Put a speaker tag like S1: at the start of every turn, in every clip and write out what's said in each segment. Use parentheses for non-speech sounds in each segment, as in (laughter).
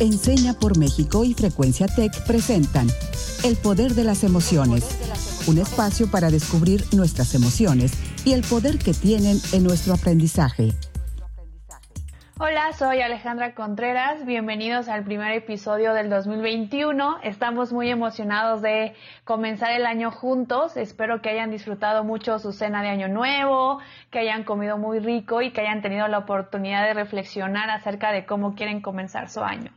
S1: Enseña por México y Frecuencia Tech presentan El Poder de las Emociones, un espacio para descubrir nuestras emociones y el poder que tienen en nuestro aprendizaje.
S2: Hola, soy Alejandra Contreras. Bienvenidos al primer episodio del 2021. Estamos muy emocionados de comenzar el año juntos. Espero que hayan disfrutado mucho su cena de Año Nuevo, que hayan comido muy rico y que hayan tenido la oportunidad de reflexionar acerca de cómo quieren comenzar su año.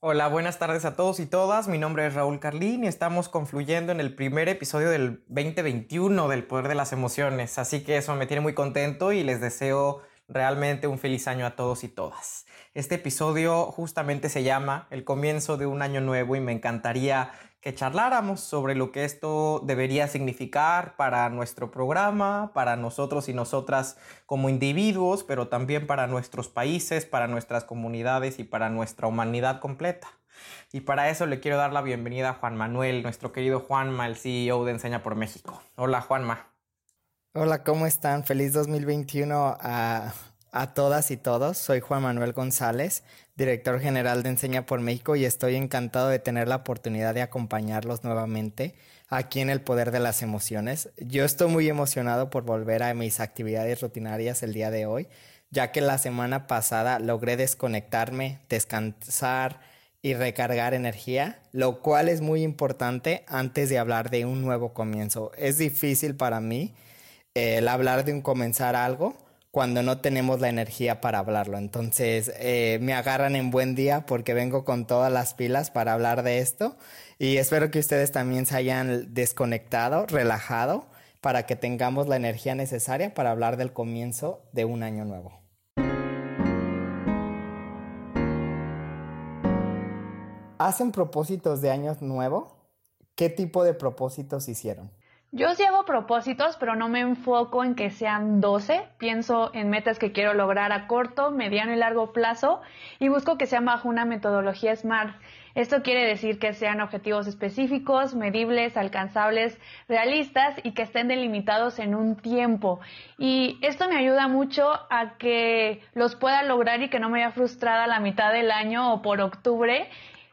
S3: Hola, buenas tardes a todos y todas. Mi nombre es Raúl Carlín y estamos confluyendo en el primer episodio del 2021 del Poder de las Emociones. Así que eso me tiene muy contento y les deseo realmente un feliz año a todos y todas. Este episodio justamente se llama El comienzo de un año nuevo y me encantaría charláramos sobre lo que esto debería significar para nuestro programa, para nosotros y nosotras como individuos, pero también para nuestros países, para nuestras comunidades y para nuestra humanidad completa. Y para eso le quiero dar la bienvenida a Juan Manuel, nuestro querido Juanma, el CEO de Enseña por México. Hola Juanma.
S4: Hola, ¿cómo están? Feliz 2021 a, a todas y todos. Soy Juan Manuel González, director general de Enseña por México y estoy encantado de tener la oportunidad de acompañarlos nuevamente aquí en el Poder de las Emociones. Yo estoy muy emocionado por volver a mis actividades rutinarias el día de hoy, ya que la semana pasada logré desconectarme, descansar y recargar energía, lo cual es muy importante antes de hablar de un nuevo comienzo. Es difícil para mí el hablar de un comenzar algo cuando no tenemos la energía para hablarlo. Entonces eh, me agarran en buen día porque vengo con todas las pilas para hablar de esto y espero que ustedes también se hayan desconectado, relajado, para que tengamos la energía necesaria para hablar del comienzo de un año nuevo. ¿Hacen propósitos de año nuevo? ¿Qué tipo de propósitos hicieron?
S2: Yo sí hago propósitos, pero no me enfoco en que sean 12. Pienso en metas que quiero lograr a corto, mediano y largo plazo y busco que sean bajo una metodología SMART. Esto quiere decir que sean objetivos específicos, medibles, alcanzables, realistas y que estén delimitados en un tiempo. Y esto me ayuda mucho a que los pueda lograr y que no me vaya frustrada a la mitad del año o por octubre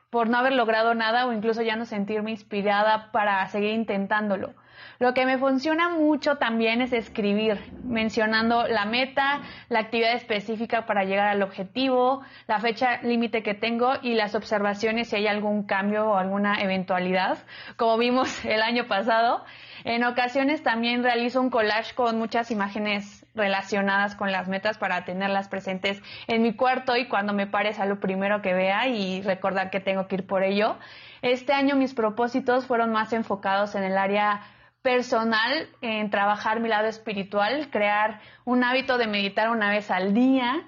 S2: por no haber logrado nada o incluso ya no sentirme inspirada para seguir intentándolo. Lo que me funciona mucho también es escribir, mencionando la meta, la actividad específica para llegar al objetivo, la fecha límite que tengo y las observaciones si hay algún cambio o alguna eventualidad, como vimos (laughs) el año pasado. En ocasiones también realizo un collage con muchas imágenes relacionadas con las metas para tenerlas presentes en mi cuarto y cuando me pares a lo primero que vea y recordar que tengo que ir por ello. Este año mis propósitos fueron más enfocados en el área personal en trabajar mi lado espiritual, crear un hábito de meditar una vez al día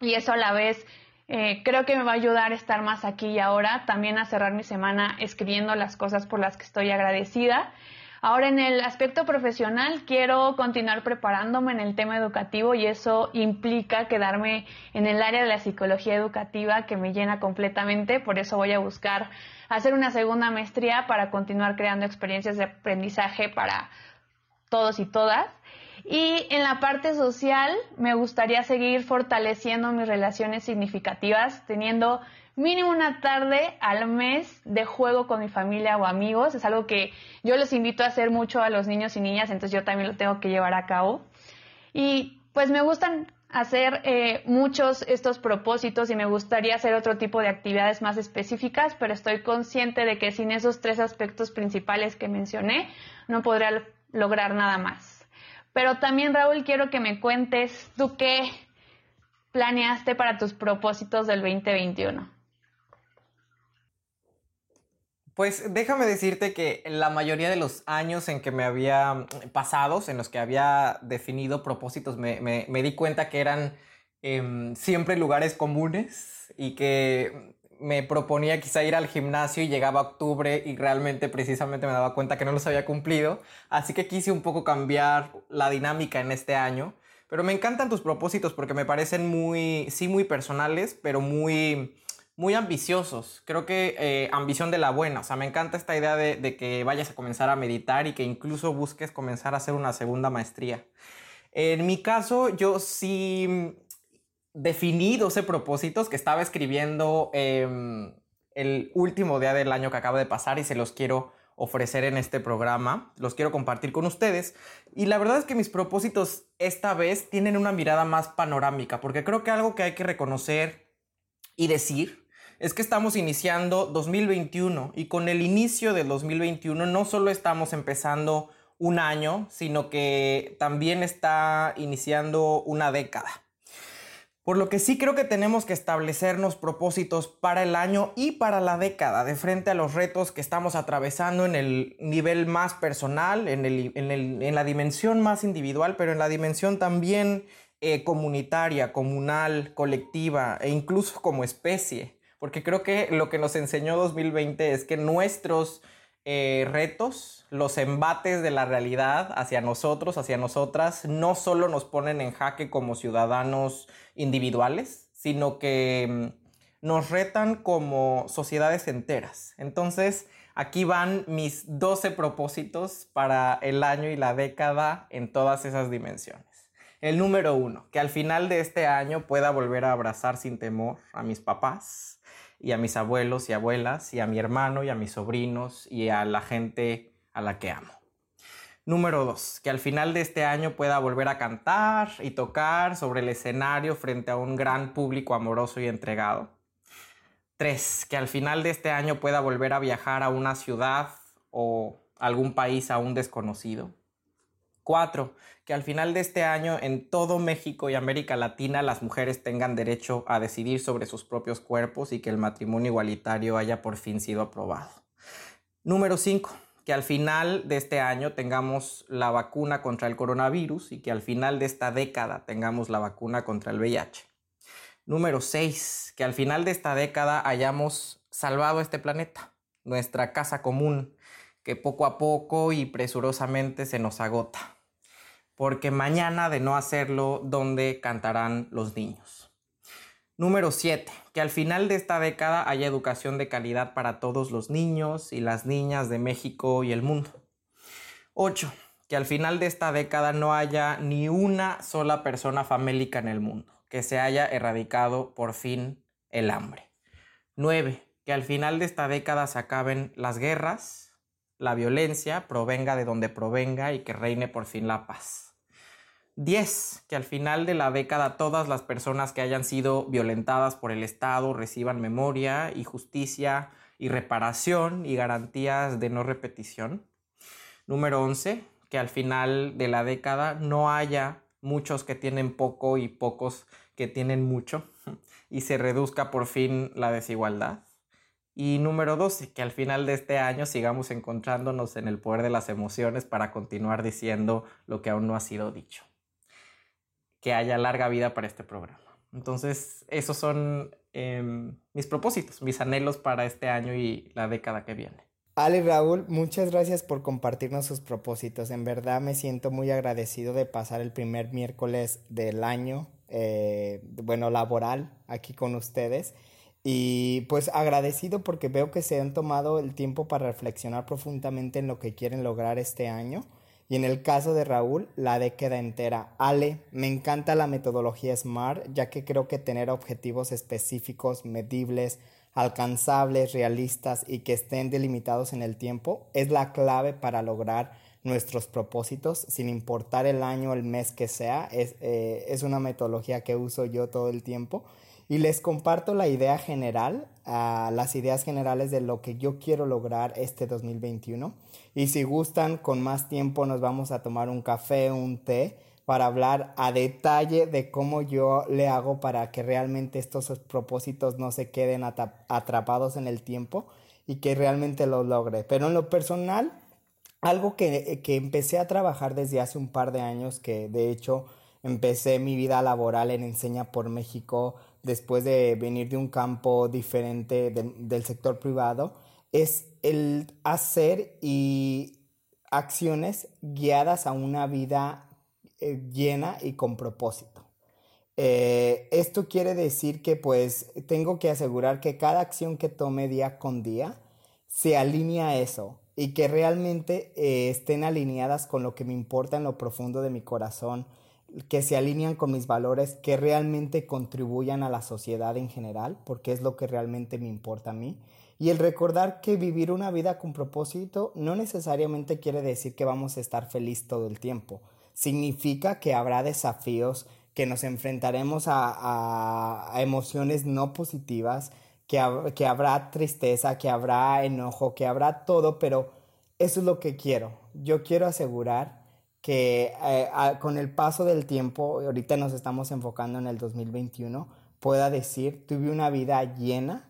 S2: y eso a la vez eh, creo que me va a ayudar a estar más aquí y ahora, también a cerrar mi semana escribiendo las cosas por las que estoy agradecida. Ahora en el aspecto profesional quiero continuar preparándome en el tema educativo y eso implica quedarme en el área de la psicología educativa que me llena completamente, por eso voy a buscar hacer una segunda maestría para continuar creando experiencias de aprendizaje para todos y todas. Y en la parte social me gustaría seguir fortaleciendo mis relaciones significativas, teniendo mínimo una tarde al mes de juego con mi familia o amigos. Es algo que yo les invito a hacer mucho a los niños y niñas, entonces yo también lo tengo que llevar a cabo. Y pues me gustan hacer eh, muchos estos propósitos y me gustaría hacer otro tipo de actividades más específicas, pero estoy consciente de que sin esos tres aspectos principales que mencioné no podría lograr nada más. Pero también, Raúl, quiero que me cuentes tú qué planeaste para tus propósitos del 2021.
S3: Pues déjame decirte que la mayoría de los años en que me había mm, pasados, en los que había definido propósitos, me, di cuenta que eran em, siempre lugares comunes y que me proponía quizá ir al gimnasio y llegaba octubre y realmente precisamente me daba cuenta que no los había cumplido. Así que quise un poco cambiar la dinámica en este año. Pero me encantan tus propósitos porque me parecen muy, sí, muy personales, pero muy muy ambiciosos. Creo que eh, ambición de la buena. O sea, me encanta esta idea de, que vayas a comenzar a meditar y que incluso busques comenzar a hacer una segunda maestría. En mi caso, yo sí definí 12 propósitos que estaba escribiendo em, el último día del año que acaba de pasar y se los quiero ofrecer en este programa, los quiero compartir con ustedes. Y la verdad es que mis propósitos esta vez tienen una mirada más panorámica, porque creo que algo que hay que reconocer y decir es que estamos iniciando 2021 y con el inicio del 2021 no solo estamos empezando un año, sino que también está iniciando una década. Por lo que sí creo que tenemos que establecernos propósitos para el año y para la década, de frente a los retos que estamos atravesando en el nivel más personal, en, la dimensión más individual, pero en la dimensión también eh, comunitaria, comunal, colectiva e incluso como especie. Porque creo que lo que nos enseñó 2020 es que nuestros eh, retos, los embates de la realidad hacia nosotros, hacia nosotras, no solo nos ponen en jaque como ciudadanos individuales, sino que mm, nos retan como sociedades enteras. Entonces, aquí van mis 12 propósitos para el año y la década en todas esas dimensiones. El número uno, que al final de este año pueda volver a abrazar sin temor a mis papás, y a mis abuelos y abuelas y a mi hermano y a mis sobrinos y a la gente a la que amo. Número dos, que al final de este año pueda volver a cantar y tocar sobre el escenario frente a un gran público amoroso y entregado. Tres, que al final de este año pueda volver a viajar a una ciudad o algún país aún desconocido. Cuatro, que al final de este año en todo México y América Latina las mujeres tengan derecho a decidir sobre sus propios cuerpos y que el matrimonio igualitario haya por fin sido aprobado. Número 5. Que al final de este año tengamos la vacuna contra el coronavirus y que al final de esta década tengamos la vacuna contra el VIH. Número 6. Que al final de esta década hayamos salvado este planeta, nuestra casa común, que poco a poco y presurosamente se nos agota porque mañana de no hacerlo, ¿dónde cantarán los niños? Número 7. Que al final de esta década haya educación de calidad para todos los niños y las niñas de México y el mundo. 8. Que al final de esta década no haya ni una sola persona famélica en el mundo, que se haya erradicado por fin el hambre. 9. Que al final de esta década se acaben las guerras, la violencia provenga de donde provenga y que reine por fin la paz. 10. Que al final de la década todas las personas que hayan sido violentadas por el Estado reciban memoria y justicia y reparación y garantías de no repetición. Número 11. Que al final de la década no haya muchos que tienen poco y pocos que tienen mucho (laughs) y se reduzca por fin la desigualdad. Y número 12, que al final de este año sigamos encontrándonos en el poder de las emociones para continuar diciendo lo que aún no ha sido dicho. Que haya larga vida para este programa. Entonces, esos son em, mis propósitos, mis anhelos para este año y la década que viene.
S4: Ale Raúl, muchas gracias por compartirnos sus propósitos. En verdad me siento muy agradecido de pasar el primer miércoles del año, eh, bueno, laboral aquí con ustedes. Y pues agradecido porque veo que se han tomado el tiempo para reflexionar profundamente en lo que quieren lograr este año. Y en el caso de Raúl, la década entera. Ale, me encanta la metodología SMART, ya que creo que tener objetivos específicos, medibles, alcanzables, realistas y que estén delimitados en el tiempo es la clave para lograr nuestros propósitos, sin importar el año o el mes que sea. Es, eh, es una metodología que uso yo todo el tiempo y les comparto la idea general, uh, las ideas generales de lo que yo quiero lograr este 2021. Y si gustan, con más tiempo nos vamos a tomar un café, un té, para hablar a detalle de cómo yo le hago para que realmente estos propósitos no se queden atrapados en el tiempo y que realmente los logre. Pero en lo personal, algo que, que empecé a trabajar desde hace un par de años, que de hecho empecé mi vida laboral en Enseña por México después de venir de un campo diferente del sector privado, es el hacer y acciones guiadas a una vida eh, llena y con propósito. Eh, esto quiere decir que pues tengo que asegurar que cada acción que tome día con día se alinea a eso y que realmente eh, estén alineadas con lo que me importa en lo profundo de mi corazón, que se alinean con mis valores, que realmente contribuyan a la sociedad en general, porque es lo que realmente me importa a mí. Y el recordar que vivir una vida con propósito no necesariamente quiere decir que vamos a estar feliz todo el tiempo. Significa que habrá desafíos, que nos enfrentaremos a, emociones no positivas, que, que habrá tristeza, que habrá enojo, que habrá todo, pero eso es lo que quiero. Yo quiero asegurar que eh, con el paso del tiempo, ahorita nos estamos enfocando en el 2021, pueda decir, tuve una vida llena,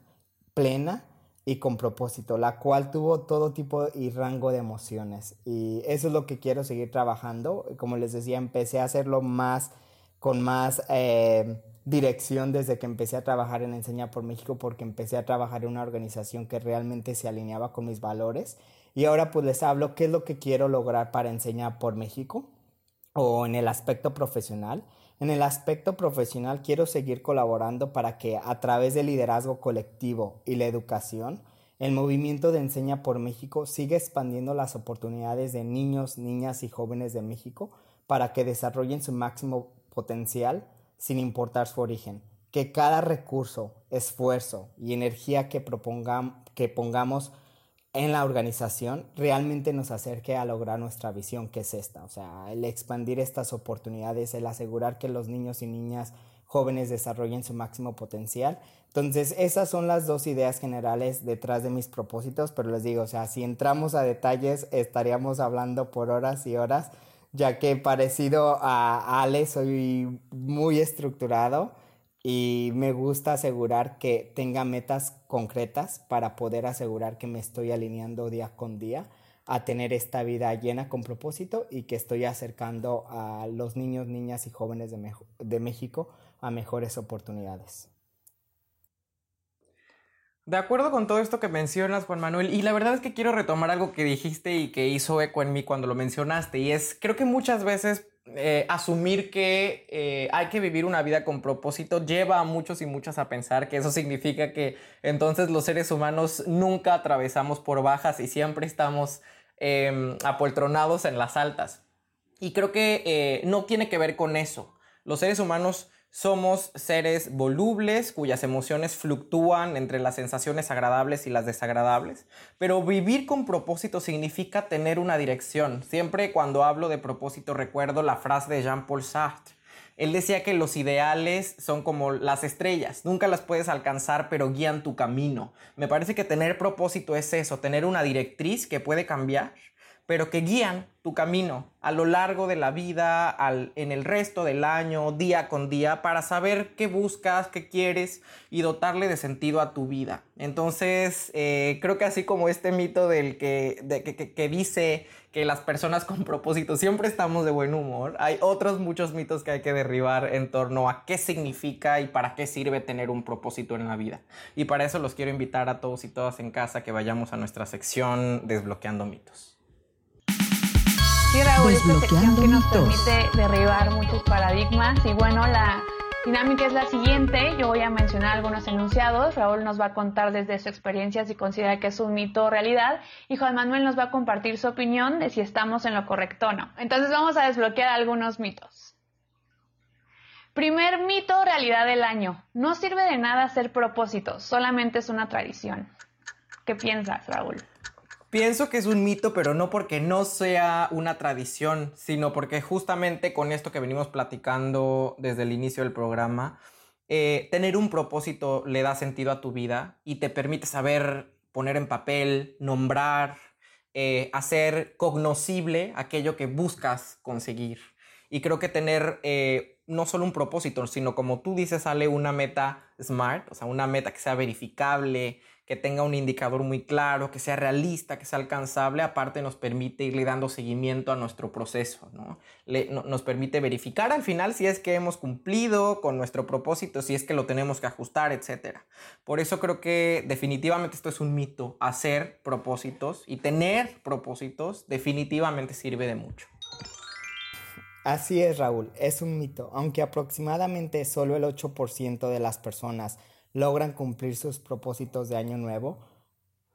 S4: plena y con propósito, la cual tuvo todo tipo y rango de emociones. Y eso es lo que quiero seguir trabajando. Como les decía, empecé a hacerlo más con más eh, dirección desde que empecé a trabajar en Enseña por México, porque empecé a trabajar en una organización que realmente se alineaba con mis valores y ahora pues les hablo qué es lo que quiero lograr para enseñar por México o en el aspecto profesional. En el aspecto profesional quiero seguir colaborando para que a través del liderazgo colectivo y la educación, el movimiento de Enseña por México siga expandiendo las oportunidades de niños, niñas y jóvenes de México para que desarrollen su máximo potencial sin importar su origen. Que cada recurso, esfuerzo y energía que, que pongamos en la organización realmente nos acerque a lograr nuestra visión, que es esta, o sea, el expandir estas oportunidades, el asegurar que los niños y niñas jóvenes desarrollen su máximo potencial. Entonces, esas son las dos ideas generales detrás de mis propósitos, pero les digo, o sea, si entramos a detalles, estaríamos hablando por horas y horas, ya que parecido a Ale, soy muy estructurado y me gusta asegurar que tenga metas concretas para poder asegurar que me estoy alineando día con día a tener esta vida llena con propósito y que estoy acercando a los niños, niñas y jóvenes de, de México a mejores oportunidades.
S3: De acuerdo con todo esto que mencionas, Juan Manuel, y la verdad es que quiero retomar algo que dijiste y que hizo eco en mí cuando lo mencionaste, y es, creo que muchas veces eh, asumir que eh, hay que vivir una vida con propósito lleva a muchos y muchas a pensar que eso significa que entonces los seres humanos nunca atravesamos por bajas y siempre estamos em, apoltronados en las altas. Y creo que eh, no tiene que ver con eso. Los seres humanos somos seres volubles cuyas emociones fluctúan entre las sensaciones agradables y las desagradables, pero vivir con propósito significa tener una dirección. Siempre cuando hablo de propósito recuerdo la frase de Jean-Paul Sartre. Él decía que los ideales son como las estrellas, nunca las puedes alcanzar, pero guían tu camino. Me parece que tener propósito es eso, tener una directriz que puede cambiar pero que guían tu camino a lo largo de la vida, en el resto del año, día con día, para saber qué buscas, qué quieres y dotarle de sentido a tu vida. Entonces, eh, creo que así como este mito del que, que, dice que las personas con (laughs) propósito siempre estamos de buen humor, hay otros muchos mitos que hay que derribar en torno a qué significa y para qué sirve tener un propósito en la vida. Y para eso los quiero invitar a todos y todas en casa que vayamos a nuestra sección Desbloqueando mitos.
S2: Raúl, esta sección que nos permite derribar muchos paradigmas. Y bueno, la dinámica es la siguiente. Yo voy a mencionar algunos enunciados. Raúl nos va a contar desde su experiencia si considera que es un mito o realidad. Y Juan Manuel nos va a compartir su opinión de si estamos en lo correcto o no. Entonces vamos a desbloquear algunos mitos. Primer mito o realidad del año. No sirve de nada hacer propósitos, solamente es una tradición. ¿Qué piensas, Raúl?
S3: Pienso que es un mito, pero no porque no sea una tradición, sino porque justamente con esto que venimos platicando desde el inicio del programa, eh, tener un propósito le da sentido a tu vida y te permite saber poner en papel, nombrar, eh, hacer cognoscible aquello que buscas conseguir. Y creo que tener eh, no solo un propósito, sino como tú dices, sale una meta smart, o sea, una meta que sea verificable, que tenga un indicador muy claro, que sea realista, que sea alcanzable, aparte nos permite irle dando seguimiento a nuestro proceso, ¿no? nos permite verificar al final si es que hemos cumplido con nuestro propósito, si es que lo tenemos que ajustar, etc. Por eso creo que definitivamente esto es un mito, hacer propósitos y tener propósitos definitivamente sirve de mucho.
S4: Así es, Raúl, es un mito, aunque aproximadamente solo el 8% de las personas logran cumplir sus propósitos de año nuevo,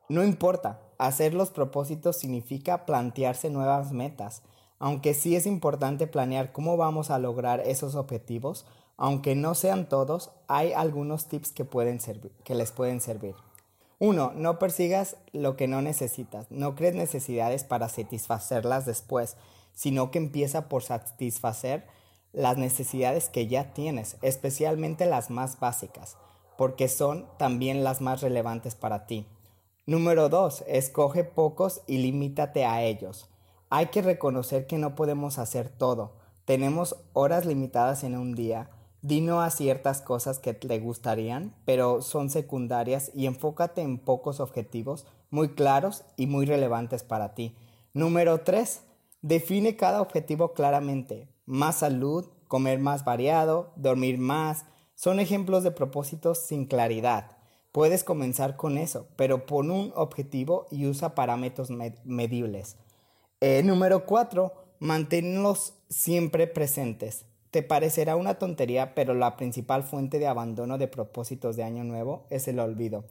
S4: no importa, hacer los propósitos significa plantearse nuevas metas, Aunque sí es importante planear cómo vamos a lograr esos objetivos, aunque no sean todos, hay algunos tips que, pueden que les pueden servir. Uno, no persigas lo que no necesitas. No crees necesidades para satisfacerlas después, sino que empieza por satisfacer las necesidades que ya tienes, especialmente las más básicas, porque son también las más relevantes para ti. Número 2. Escoge pocos y limítate a ellos. Hay que reconocer que no podemos hacer todo. Tenemos horas limitadas en un día. Dino a ciertas cosas que te gustarían, pero son secundarias y enfócate en pocos objetivos muy claros y muy relevantes para ti. Número 3. Define cada objetivo claramente. Más salud, comer más variado, dormir más, son ejemplos de propósitos sin claridad. Puedes comenzar con eso, pero pon un objetivo y usa parámetros medibles. Eh, número 4. Manténlos siempre presentes. Te parecerá una tontería, pero la principal fuente de abandono de propósitos de año nuevo es el olvido.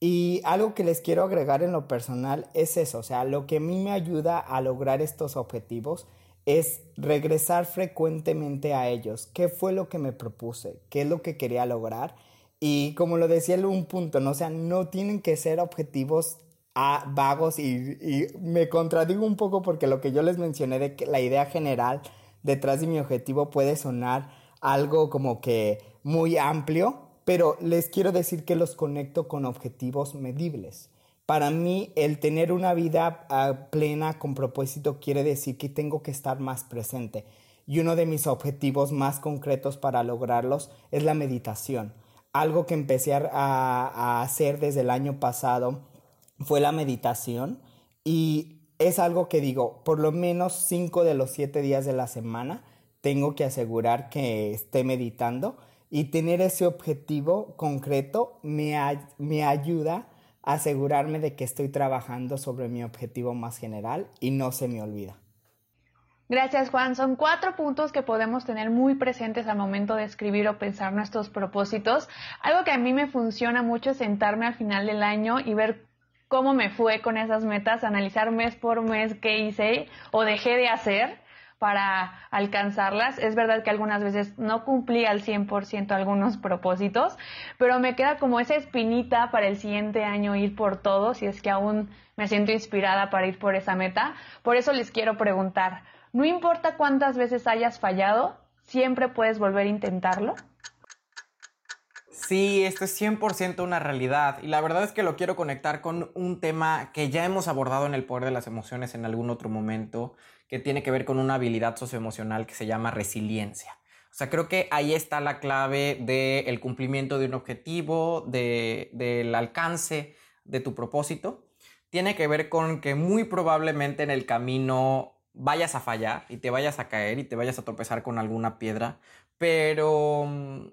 S4: Y algo que les quiero agregar en lo personal es eso, o sea, lo que a mí me ayuda a lograr estos objetivos es regresar frecuentemente a ellos. ¿Qué fue lo que me propuse? ¿Qué es lo que quería lograr? Y como lo decía en un punto, ¿no? O sea, no tienen que ser objetivos a, vagos y, y, me contradigo un poco porque lo que yo les mencioné de que la idea general detrás de mi objetivo puede sonar algo como que muy amplio, pero les quiero decir que los conecto con objetivos medibles. Para mí, el tener una vida ah, plena con propósito quiere decir que tengo que estar más presente. Y uno de mis objetivos más concretos para lograrlos es la meditación. Algo que empecé a, hacer desde el año pasado fue la meditación y es algo que digo, por lo menos cinco de los siete días de la semana tengo que asegurar que esté meditando y tener ese objetivo concreto me, me ayuda asegurarme de que estoy trabajando sobre mi objetivo más general y no se me olvida.
S2: Gracias Juan. Son cuatro puntos que podemos tener muy presentes al momento de escribir o pensar nuestros propósitos. Algo que a mí me funciona mucho es sentarme al final del año y ver cómo me fue con esas metas, analizar mes por mes qué hice o dejé de hacer para alcanzarlas. Es verdad que algunas veces no cumplí al 100% algunos propósitos, pero me queda como esa espinita para el siguiente año ir por todo, si es que aún me siento inspirada para ir por esa meta. Por eso les quiero preguntar, no importa cuántas veces hayas fallado, siempre puedes volver a intentarlo.
S3: Sí, esto es 100% una realidad y la verdad es que lo quiero conectar con un tema que ya hemos abordado en el poder de las emociones en algún otro momento, que tiene que ver con una habilidad socioemocional que se llama resiliencia. O sea, creo que ahí está la clave del cumplimiento de un objetivo, del alcance de tu propósito. Tiene que ver con que muy probablemente en el camino vayas a fallar y te vayas a caer y te vayas a tropezar con alguna piedra, pero mm,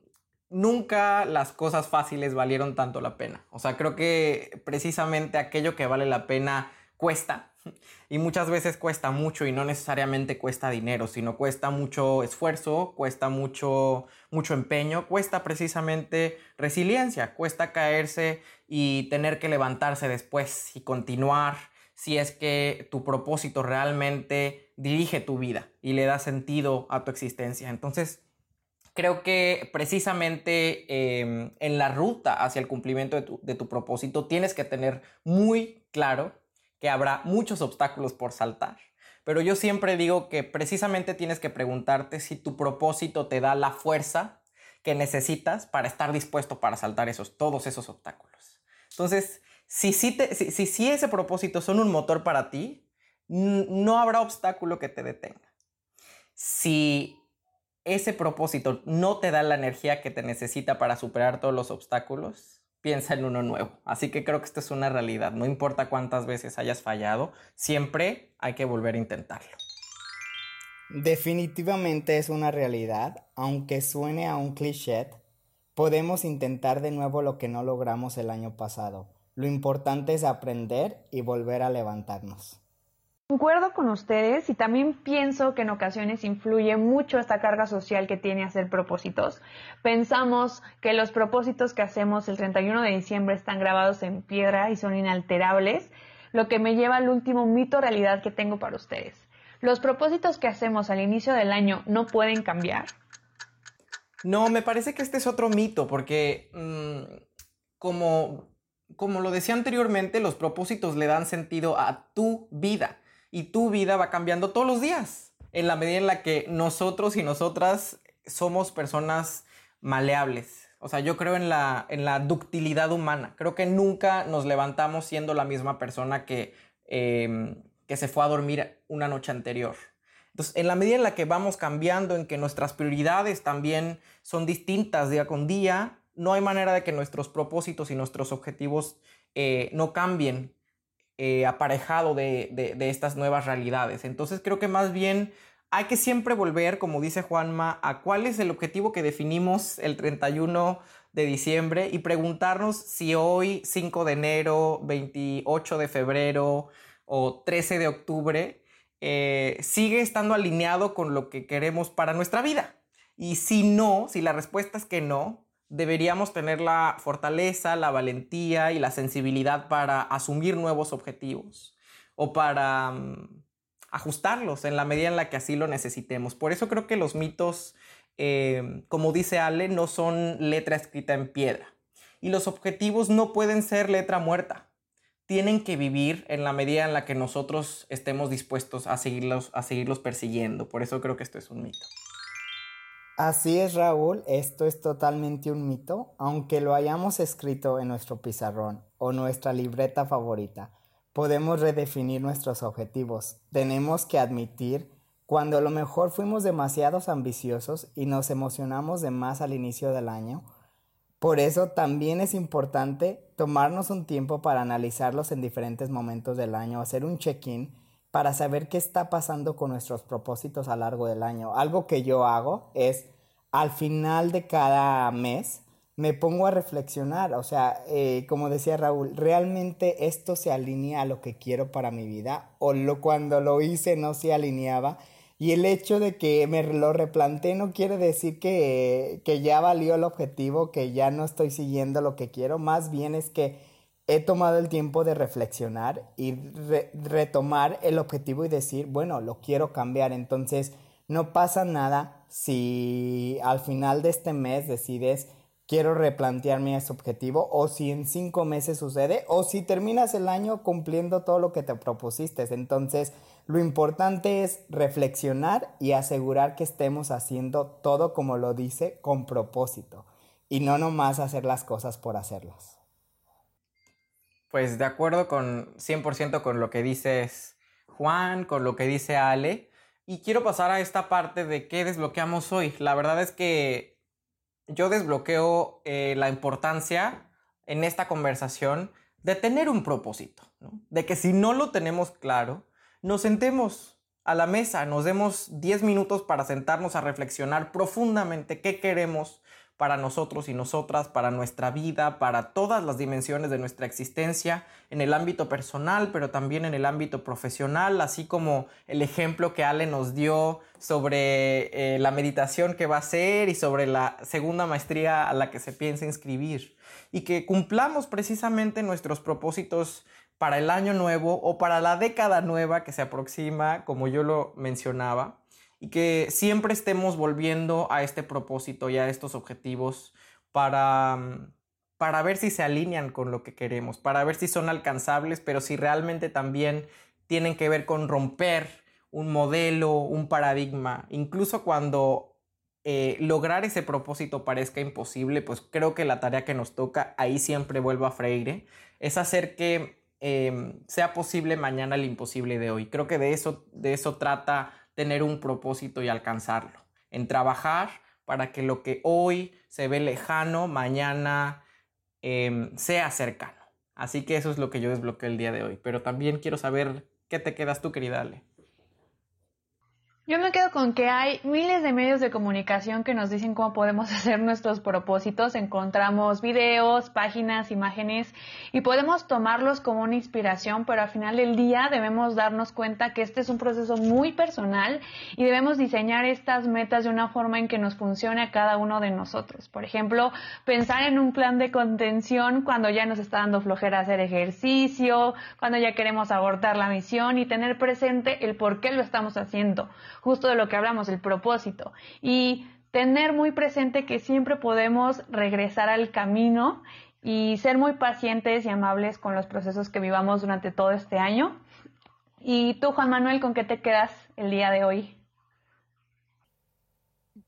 S3: nunca las cosas fáciles valieron tanto la pena. O sea, creo que precisamente aquello que vale la pena cuesta (laughs) y muchas veces cuesta mucho y no necesariamente cuesta dinero, sino cuesta mucho esfuerzo, cuesta mucho mucho empeño, cuesta precisamente resiliencia, cuesta caerse y tener que levantarse después y continuar si es que tu propósito realmente dirige tu vida y le da sentido a tu existencia. Entonces, creo que precisamente em, en la ruta hacia el cumplimiento de tu, propósito tienes que tener muy claro que habrá muchos obstáculos por saltar. Pero yo siempre digo que precisamente tienes que preguntarte si tu propósito te da la fuerza que necesitas para estar dispuesto para saltar esos, todos esos obstáculos. Entonces, si, ese propósito son un motor para ti, no habrá obstáculo que te detenga. Si ese propósito no te da la energía que te necesita para superar todos los obstáculos, piensa en uno nuevo. Así que creo que esto es una realidad. No importa cuántas veces hayas fallado, siempre hay que volver a intentarlo.
S4: Definitivamente es una realidad, aunque suene a un cliché, podemos intentar de nuevo lo que no logramos el año pasado. Lo importante es aprender y volver a levantarnos.
S2: Concuerdo con ustedes y también pienso que en ocasiones influye mucho esta carga social que tiene hacer propósitos. Pensamos que los propósitos que hacemos el 31 de diciembre están grabados en piedra y son inalterables, lo que me lleva al último mito realidad que tengo para ustedes. ¿Los propósitos que hacemos al inicio del año no pueden cambiar?
S3: No, me parece que este es otro mito, porque mm, como, como lo decía anteriormente, los propósitos le dan sentido a tu vida y tu vida va cambiando todos los días, en la medida en la que nosotros y nosotras somos personas maleables. O sea, yo creo en la, en la ductilidad humana. Creo que nunca nos levantamos siendo la misma persona que, em, que se fue a dormir una noche anterior. Entonces, en la medida en la que vamos cambiando, en que nuestras prioridades también son distintas día con día, no hay manera de que nuestros propósitos y nuestros objetivos eh, no cambien eh, aparejado de, de, estas nuevas realidades. Entonces creo que más bien hay que siempre volver, como dice Juanma, a cuál es el objetivo que definimos el 31 de diciembre y preguntarnos si hoy, 5 de enero, 28 de febrero o 13 de octubre, eh, sigue estando alineado con lo que queremos para nuestra vida. Y si no, si la respuesta es que no, deberíamos tener la fortaleza, la valentía y la sensibilidad para asumir nuevos objetivos o para mm, ajustarlos en la medida en la que así lo necesitemos. Por eso creo que los mitos, eh, como dice Ale, no son letra escrita en piedra. Y los objetivos no pueden ser letra muerta. Tienen que vivir en la medida en la que nosotros estemos dispuestos a seguirlos, a seguirlos persiguiendo. Por eso creo que esto es un mito.
S4: Así es, Raúl, esto es totalmente un mito, aunque lo hayamos escrito en nuestro pizarrón o nuestra libreta favorita. Podemos redefinir nuestros objetivos. Tenemos que admitir cuando a lo mejor fuimos demasiados ambiciosos y nos emocionamos de más al inicio del año. Por eso también es importante tomarnos un tiempo para analizarlos en diferentes momentos del año, hacer un check-in para saber qué está pasando con nuestros propósitos a lo largo del año. Algo que yo hago es al final de cada mes me pongo a reflexionar, o sea, eh, como decía Raúl, ¿realmente esto se alinea a lo que quiero para mi vida? ¿O lo, cuando lo hice no se alineaba? Y el hecho de que me lo replanteé no quiere decir que, que ya valió el objetivo, que ya no estoy siguiendo lo que quiero, más bien es que he tomado el tiempo de reflexionar y retomar el objetivo y decir, bueno, lo quiero cambiar. Entonces, no pasa nada si al final de este mes decides, quiero replantearme ese objetivo, o si en cinco meses sucede, o si terminas el año cumpliendo todo lo que te propusiste. Entonces, lo importante es reflexionar y asegurar que estemos haciendo todo como lo dice con propósito y no nomás hacer las cosas por hacerlas.
S3: Pues de acuerdo con 100% con lo que dices Juan, con lo que dice Ale. Y quiero pasar a esta parte de qué desbloqueamos hoy. La verdad es que yo desbloqueo eh, la importancia en esta conversación de tener un propósito, de que si no lo tenemos claro, nos sentemos a la mesa, nos demos 10 minutos para sentarnos a reflexionar profundamente qué queremos para nosotros y nosotras, para nuestra vida, para todas las dimensiones de nuestra existencia, en el ámbito personal, pero también en el ámbito profesional, así como el ejemplo que Ale nos dio sobre eh, la meditación que va a hacer y sobre la segunda maestría a la que se piensa inscribir. Y que cumplamos precisamente nuestros propósitos para el año nuevo o para la década nueva que se aproxima, como yo lo mencionaba y que siempre estemos volviendo a este propósito y a estos objetivos para, mm, para ver si se alinean con lo que queremos, para ver si son alcanzables, pero si realmente también tienen que ver con romper un modelo, un paradigma, incluso cuando eh, lograr ese propósito parezca imposible, pues creo que la tarea que nos toca, ahí siempre vuelvo a Freire, es hacer que em, sea posible mañana el imposible de hoy. Creo que de eso, de eso trata tener un propósito y alcanzarlo, en trabajar para que lo que hoy se ve lejano, mañana em, sea cercano. Así que eso es lo que yo desbloqueé el día de hoy. Pero también quiero saber qué te quedas tú, querida Ale.
S2: Yo me quedo con que hay miles de medios de comunicación que nos dicen cómo podemos (laughs) hacer nuestros propósitos. Encontramos videos, páginas, imágenes y podemos tomarlos como una inspiración, pero al final del día debemos darnos cuenta que este es un proceso muy personal y debemos diseñar estas metas de una forma en que nos funcione a cada uno de nosotros. Por ejemplo, pensar en un plan de contención cuando ya nos está dando flojera hacer ejercicio, cuando ya queremos abortar la misión y tener presente el por qué lo estamos haciendo justo de lo que hablamos, el propósito. Y tener muy presente que siempre podemos regresar al camino y ser muy pacientes y amables con los procesos que vivamos durante todo este año. Y tú, Juan Manuel, ¿con qué te quedas el día de hoy?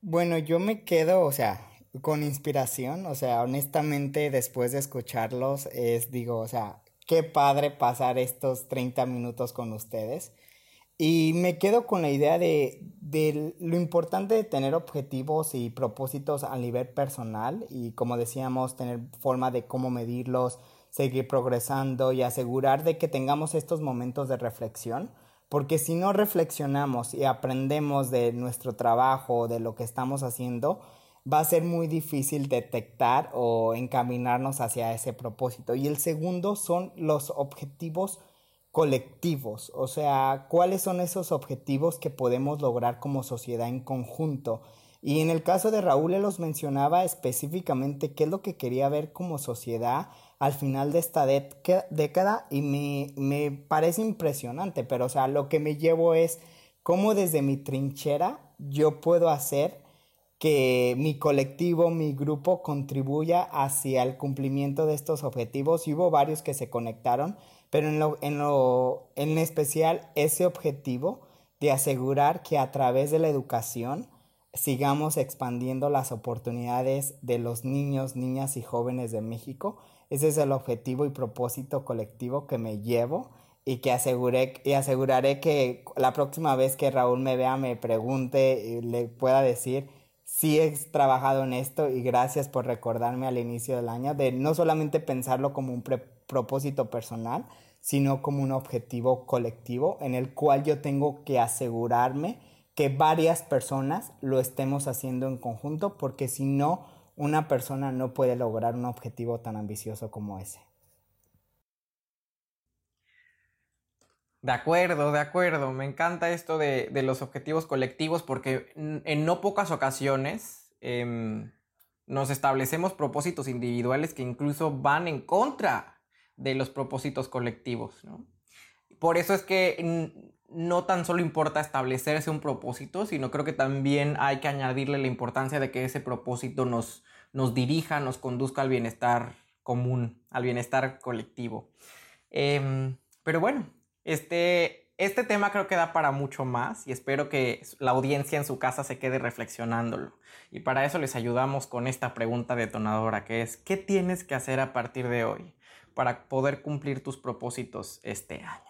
S4: Bueno, yo me quedo, o sea, con inspiración, o sea, honestamente después de escucharlos es, digo, o sea, qué padre pasar estos 30 minutos con ustedes. Y me quedo con la idea de, lo importante de tener objetivos y propósitos a nivel personal y como decíamos, tener forma de cómo medirlos, seguir progresando y asegurar de que tengamos estos momentos de reflexión, porque si no reflexionamos y aprendemos de nuestro trabajo, de lo que estamos haciendo, va a ser muy difícil detectar o encaminarnos hacia ese propósito. Y el segundo son los objetivos colectivos, o sea, cuáles son esos objetivos que podemos lograr como sociedad en conjunto. Y en el caso de Raúl, él los mencionaba específicamente qué es lo que quería ver como sociedad al final de esta década y me, me parece impresionante, pero o sea, lo que me llevo es cómo desde mi trinchera yo puedo hacer que mi colectivo, mi grupo contribuya hacia el cumplimiento de estos objetivos y hubo varios que se conectaron, pero en lo, en lo en especial ese objetivo de asegurar que a través de la educación sigamos expandiendo las oportunidades de los niños, niñas y jóvenes de México. Ese es el objetivo y propósito colectivo que me llevo y que aseguré y aseguraré que la próxima vez que Raúl me vea me pregunte y le pueda decir si he trabajado en esto y gracias por recordarme al inicio del año de no solamente pensarlo como un propósito personal, sino como un objetivo colectivo en el cual yo tengo que asegurarme que varias personas lo estemos haciendo en conjunto, porque si no, una persona no puede lograr un objetivo tan ambicioso como ese.
S3: De acuerdo, de acuerdo. Me encanta esto de, los objetivos colectivos porque en no pocas ocasiones em, nos establecemos propósitos individuales que incluso van en contra de los propósitos colectivos. Por eso es que no tan solo importa establecerse un propósito, sino creo que también hay que añadirle la importancia de que ese propósito nos, nos dirija, nos conduzca al bienestar común, al bienestar colectivo. Em, pero bueno, este, este tema creo que da para mucho más y espero que la audiencia en su casa se quede reflexionándolo. Y para eso les ayudamos con esta pregunta detonadora que es, ¿qué tienes que hacer a partir de hoy? Para poder cumplir tus propósitos este año.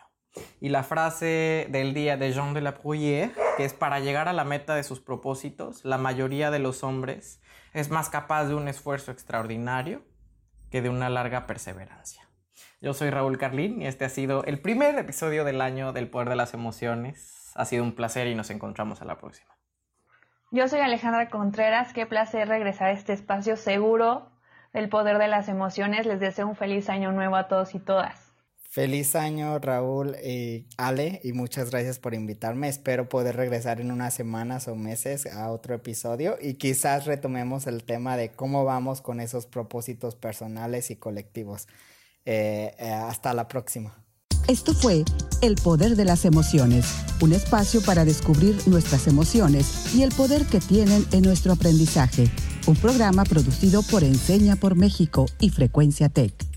S3: Y la frase del día de Jean de la Bruyère, que es para llegar a la meta de sus propósitos, la mayoría de los hombres es más capaz de un esfuerzo extraordinario que de una larga perseverancia. Yo soy Raúl Carlín y este ha sido el primer episodio del año del Poder de las Emociones. Ha sido un placer y nos encontramos a la próxima.
S2: Yo soy Alejandra Contreras, qué placer regresar a este espacio seguro el poder de las emociones. Les deseo un feliz año nuevo a todos y todas.
S4: Feliz año Raúl y Ale y muchas gracias por invitarme. Espero poder regresar en unas semanas o meses a otro episodio y quizás retomemos el tema de cómo vamos con esos propósitos personales y colectivos. Eh, eh, hasta la próxima.
S1: Esto fue El Poder de las Emociones, un espacio para descubrir nuestras emociones y el poder que tienen en nuestro aprendizaje un programa producido por Enseña por México y Frecuencia Tech.